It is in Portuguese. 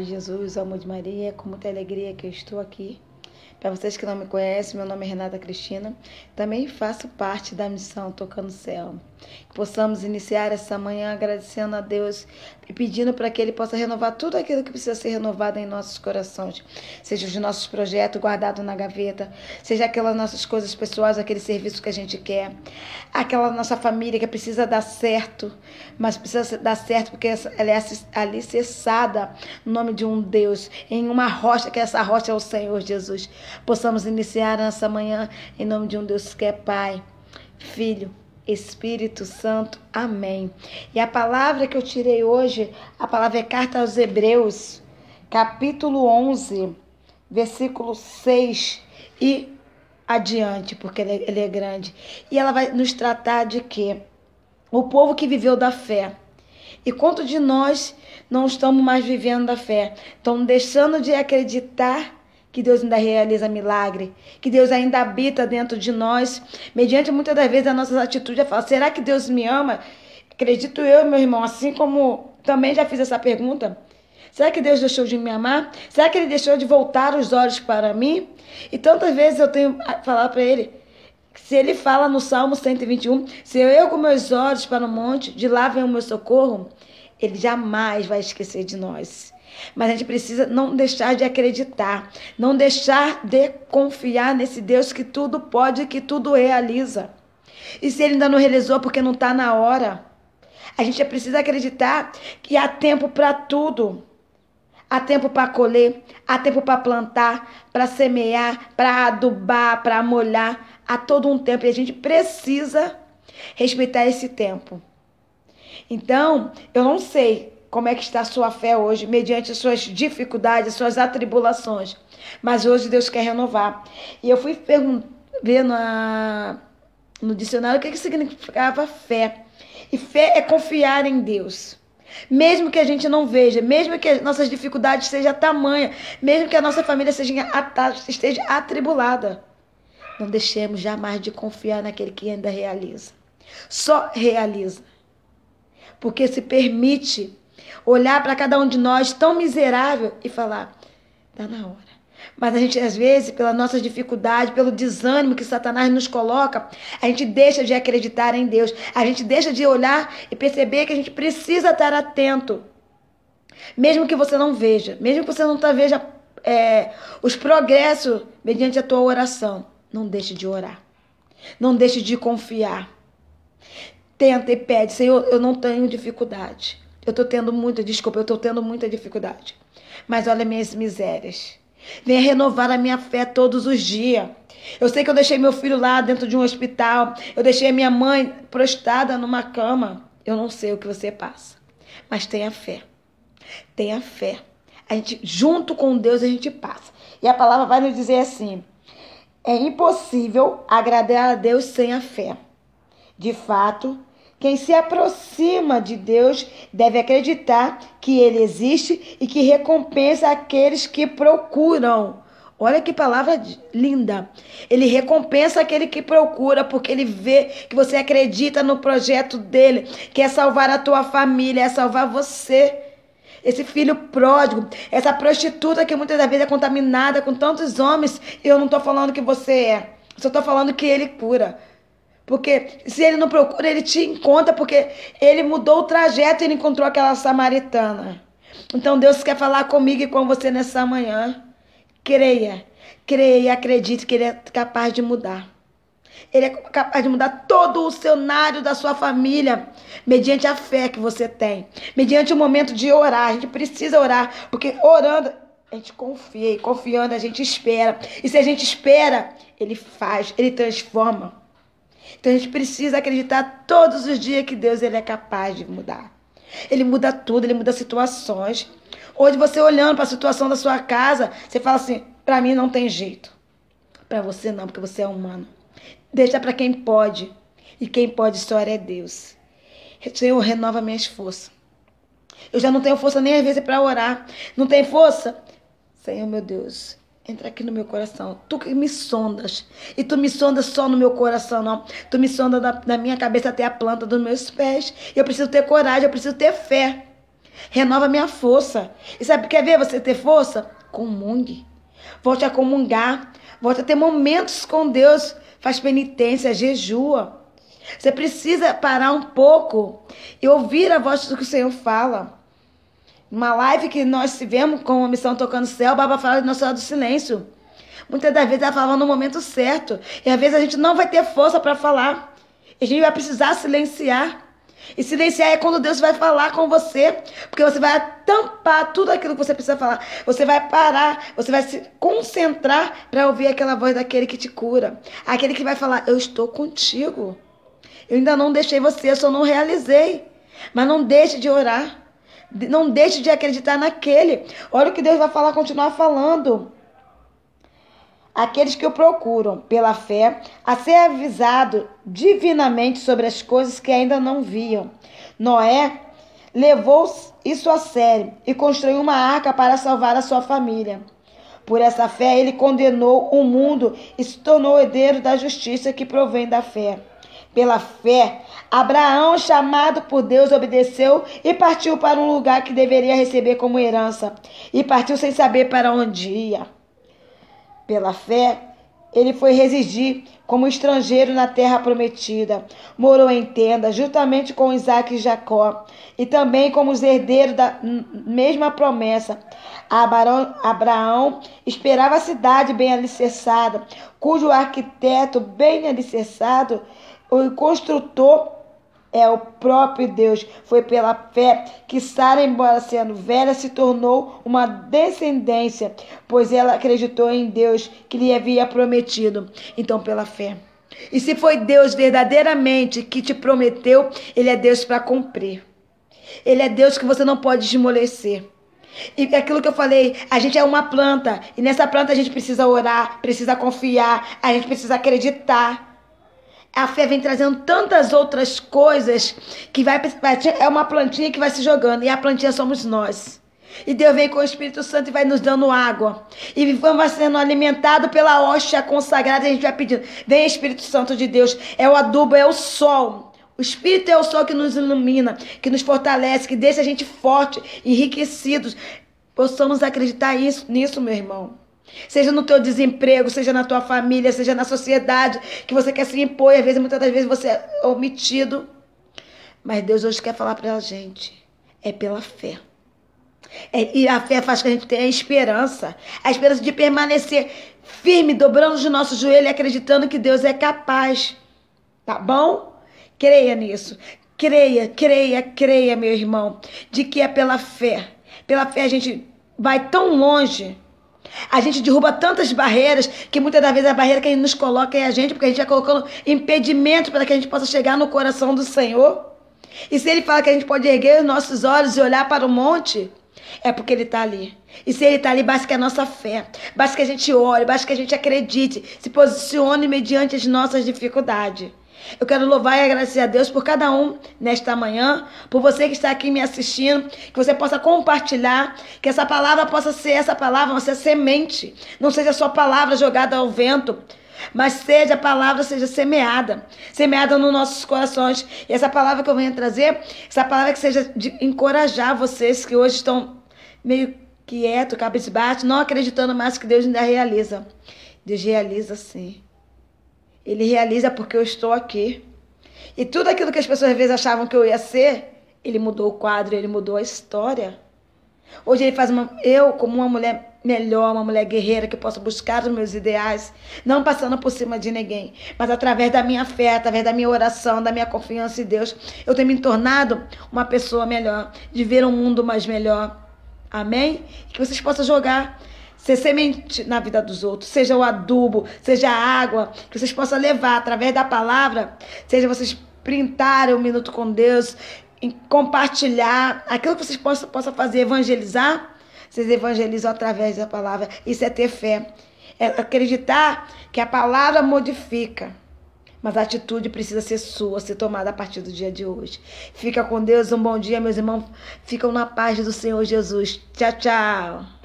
Jesus, amor de Maria, com muita alegria que eu estou aqui. Para vocês que não me conhecem, meu nome é Renata Cristina. Também faço parte da missão Tocando Céu. Que possamos iniciar essa manhã agradecendo a Deus e pedindo para que Ele possa renovar tudo aquilo que precisa ser renovado em nossos corações. Seja os nossos projetos guardados na gaveta, seja aquelas nossas coisas pessoais, aquele serviço que a gente quer, aquela nossa família que precisa dar certo, mas precisa dar certo porque ela é alicerçada no nome de um Deus, em uma rocha, que essa rocha é o Senhor Jesus. Possamos iniciar nessa manhã em nome de um Deus que é Pai, Filho, Espírito Santo. Amém. E a palavra que eu tirei hoje, a palavra é carta aos Hebreus, capítulo 11, versículo 6 e adiante, porque ele é, ele é grande. E ela vai nos tratar de quê? O povo que viveu da fé. E quanto de nós não estamos mais vivendo da fé? Estão deixando de acreditar que Deus ainda realiza milagre, que Deus ainda habita dentro de nós, mediante muitas das vezes as nossas atitudes. Eu falo, será que Deus me ama? Acredito eu, meu irmão, assim como também já fiz essa pergunta. Será que Deus deixou de me amar? Será que Ele deixou de voltar os olhos para mim? E tantas vezes eu tenho falado para Ele, se Ele fala no Salmo 121, se eu com meus olhos para o monte, de lá vem o meu socorro, Ele jamais vai esquecer de nós. Mas a gente precisa não deixar de acreditar, não deixar de confiar nesse Deus que tudo pode, que tudo realiza. E se ele ainda não realizou porque não está na hora, a gente precisa acreditar que há tempo para tudo. Há tempo para colher, há tempo para plantar, para semear, para adubar, para molhar. Há todo um tempo e a gente precisa respeitar esse tempo. Então, eu não sei como é que está a sua fé hoje, mediante suas dificuldades, suas atribulações. Mas hoje Deus quer renovar. E eu fui ver na, no dicionário o que, que significava fé. E fé é confiar em Deus. Mesmo que a gente não veja, mesmo que as nossas dificuldades sejam tamanha, mesmo que a nossa família seja, esteja atribulada, não deixemos jamais de confiar naquele que ainda realiza. Só realiza. Porque se permite olhar para cada um de nós tão miserável e falar: está na hora. Mas a gente, às vezes, pela nossa dificuldade, pelo desânimo que Satanás nos coloca, a gente deixa de acreditar em Deus. A gente deixa de olhar e perceber que a gente precisa estar atento. Mesmo que você não veja, mesmo que você não tá, veja é, os progressos mediante a tua oração, não deixe de orar. Não deixe de confiar. Tenta e pede, Senhor, eu não tenho dificuldade. Eu estou tendo muita, desculpa, eu estou tendo muita dificuldade. Mas olha minhas misérias. Venha renovar a minha fé todos os dias. Eu sei que eu deixei meu filho lá dentro de um hospital. Eu deixei a minha mãe prostrada numa cama. Eu não sei o que você passa. Mas tenha fé. Tenha fé. A gente, junto com Deus, a gente passa. E a palavra vai nos dizer assim: é impossível agradar a Deus sem a fé. De fato, quem se aproxima de Deus deve acreditar que Ele existe e que recompensa aqueles que procuram. Olha que palavra linda. Ele recompensa aquele que procura, porque ele vê que você acredita no projeto dele, que é salvar a tua família, é salvar você. Esse filho pródigo, essa prostituta que muitas vezes é contaminada com tantos homens, eu não estou falando que você é, só estou falando que ele cura. Porque se ele não procura, ele te encontra, porque ele mudou o trajeto e ele encontrou aquela samaritana. Então Deus quer falar comigo e com você nessa manhã. Creia, creia e acredite que Ele é capaz de mudar. Ele é capaz de mudar todo o cenário da sua família, mediante a fé que você tem, mediante o momento de orar. A gente precisa orar, porque orando, a gente confia, e confiando, a gente espera. E se a gente espera, Ele faz, Ele transforma. Então a gente precisa acreditar todos os dias que Deus ele é capaz de mudar. Ele muda tudo, ele muda situações. Hoje você olhando para a situação da sua casa, você fala assim: para mim não tem jeito. Para você não, porque você é humano. Deixa para quem pode. E quem pode só é Deus. Senhor, renova minhas forças. Eu já não tenho força nem às vezes para orar. Não tem força? Senhor, meu Deus, Entra aqui no meu coração. Tu que me sondas. E tu me sondas só no meu coração, não. Tu me sondas da, da minha cabeça até a planta dos meus pés. Eu preciso ter coragem, eu preciso ter fé. Renova minha força. E sabe, quer ver você ter força? Comungue. Volte a comungar. Volte a ter momentos com Deus. Faz penitência, jejua. Você precisa parar um pouco e ouvir a voz do que o Senhor fala. Uma live que nós tivemos com a missão Tocando Céu, o Baba fala do nosso lado do silêncio. Muitas das vezes ela falava no momento certo. E às vezes a gente não vai ter força para falar. E a gente vai precisar silenciar. E silenciar é quando Deus vai falar com você, porque você vai tampar tudo aquilo que você precisa falar. Você vai parar, você vai se concentrar para ouvir aquela voz daquele que te cura. Aquele que vai falar: Eu estou contigo. Eu ainda não deixei você, eu só não realizei. Mas não deixe de orar. Não deixe de acreditar naquele. Olha o que Deus vai falar, continuar falando aqueles que o procuram pela fé a ser avisado divinamente sobre as coisas que ainda não viam. Noé levou isso a sério e construiu uma arca para salvar a sua família. Por essa fé, ele condenou o mundo e se tornou herdeiro da justiça que provém da fé. Pela fé, Abraão, chamado por Deus, obedeceu e partiu para um lugar que deveria receber como herança. E partiu sem saber para onde ia. Pela fé, ele foi residir como estrangeiro na terra prometida. Morou em tenda, juntamente com Isaac e Jacó, e também como os herdeiros da mesma promessa. Abraão, Abraão esperava a cidade bem alicerçada, cujo arquiteto bem alicerçado, o construtor é o próprio Deus. Foi pela fé que Sara, embora sendo velha, se tornou uma descendência, pois ela acreditou em Deus que lhe havia prometido. Então, pela fé. E se foi Deus verdadeiramente que te prometeu, Ele é Deus para cumprir. Ele é Deus que você não pode desmolecer. E aquilo que eu falei, a gente é uma planta, e nessa planta a gente precisa orar, precisa confiar, a gente precisa acreditar. A fé vem trazendo tantas outras coisas que vai, é uma plantinha que vai se jogando e a plantinha somos nós. E Deus vem com o Espírito Santo e vai nos dando água. E vamos sendo alimentado pela hóstia consagrada. E a gente vai pedindo: Vem Espírito Santo de Deus. É o adubo, é o sol. O Espírito é o sol que nos ilumina, que nos fortalece, que deixa a gente forte, enriquecidos. Possamos acreditar isso, nisso, meu irmão. Seja no teu desemprego, seja na tua família, seja na sociedade, que você quer se impor, e às vezes, muitas das vezes você é omitido. Mas Deus hoje quer falar para a gente. É pela fé. É, e a fé faz que a gente tenha a esperança. A esperança de permanecer firme, dobrando os nossos joelhos e acreditando que Deus é capaz. Tá bom? Creia nisso. Creia, creia, creia, meu irmão, de que é pela fé. Pela fé a gente vai tão longe a gente derruba tantas barreiras que muitas das vezes a barreira que a gente nos coloca é a gente, porque a gente vai colocando impedimento para que a gente possa chegar no coração do Senhor. E se ele fala que a gente pode erguer os nossos olhos e olhar para o monte, é porque ele está ali. E se ele está ali, basta que a nossa fé, basta que a gente olhe, basta que a gente acredite, se posicione mediante as nossas dificuldades. Eu quero louvar e agradecer a Deus por cada um nesta manhã, por você que está aqui me assistindo, que você possa compartilhar, que essa palavra possa ser essa palavra, ser semente, não seja só palavra jogada ao vento, mas seja a palavra seja semeada, semeada nos nossos corações. E essa palavra que eu venho trazer, essa palavra que seja de encorajar vocês que hoje estão meio quieto, cabisbaixo, não acreditando mais que Deus ainda realiza. Deus realiza sim. Ele realiza porque eu estou aqui. E tudo aquilo que as pessoas às vezes achavam que eu ia ser, ele mudou o quadro, ele mudou a história. Hoje ele faz uma, eu como uma mulher melhor, uma mulher guerreira que possa buscar os meus ideais, não passando por cima de ninguém, mas através da minha fé, através da minha oração, da minha confiança em Deus, eu tenho me tornado uma pessoa melhor, de ver um mundo mais melhor. Amém? Que vocês possam jogar ser semente na vida dos outros, seja o adubo, seja a água, que vocês possam levar através da palavra, seja vocês printarem um minuto com Deus, compartilhar aquilo que vocês possam, possam fazer, evangelizar, vocês evangelizam através da palavra. Isso é ter fé. É acreditar que a palavra modifica. Mas a atitude precisa ser sua, ser tomada a partir do dia de hoje. Fica com Deus, um bom dia, meus irmãos. Ficam na paz do Senhor Jesus. Tchau, tchau.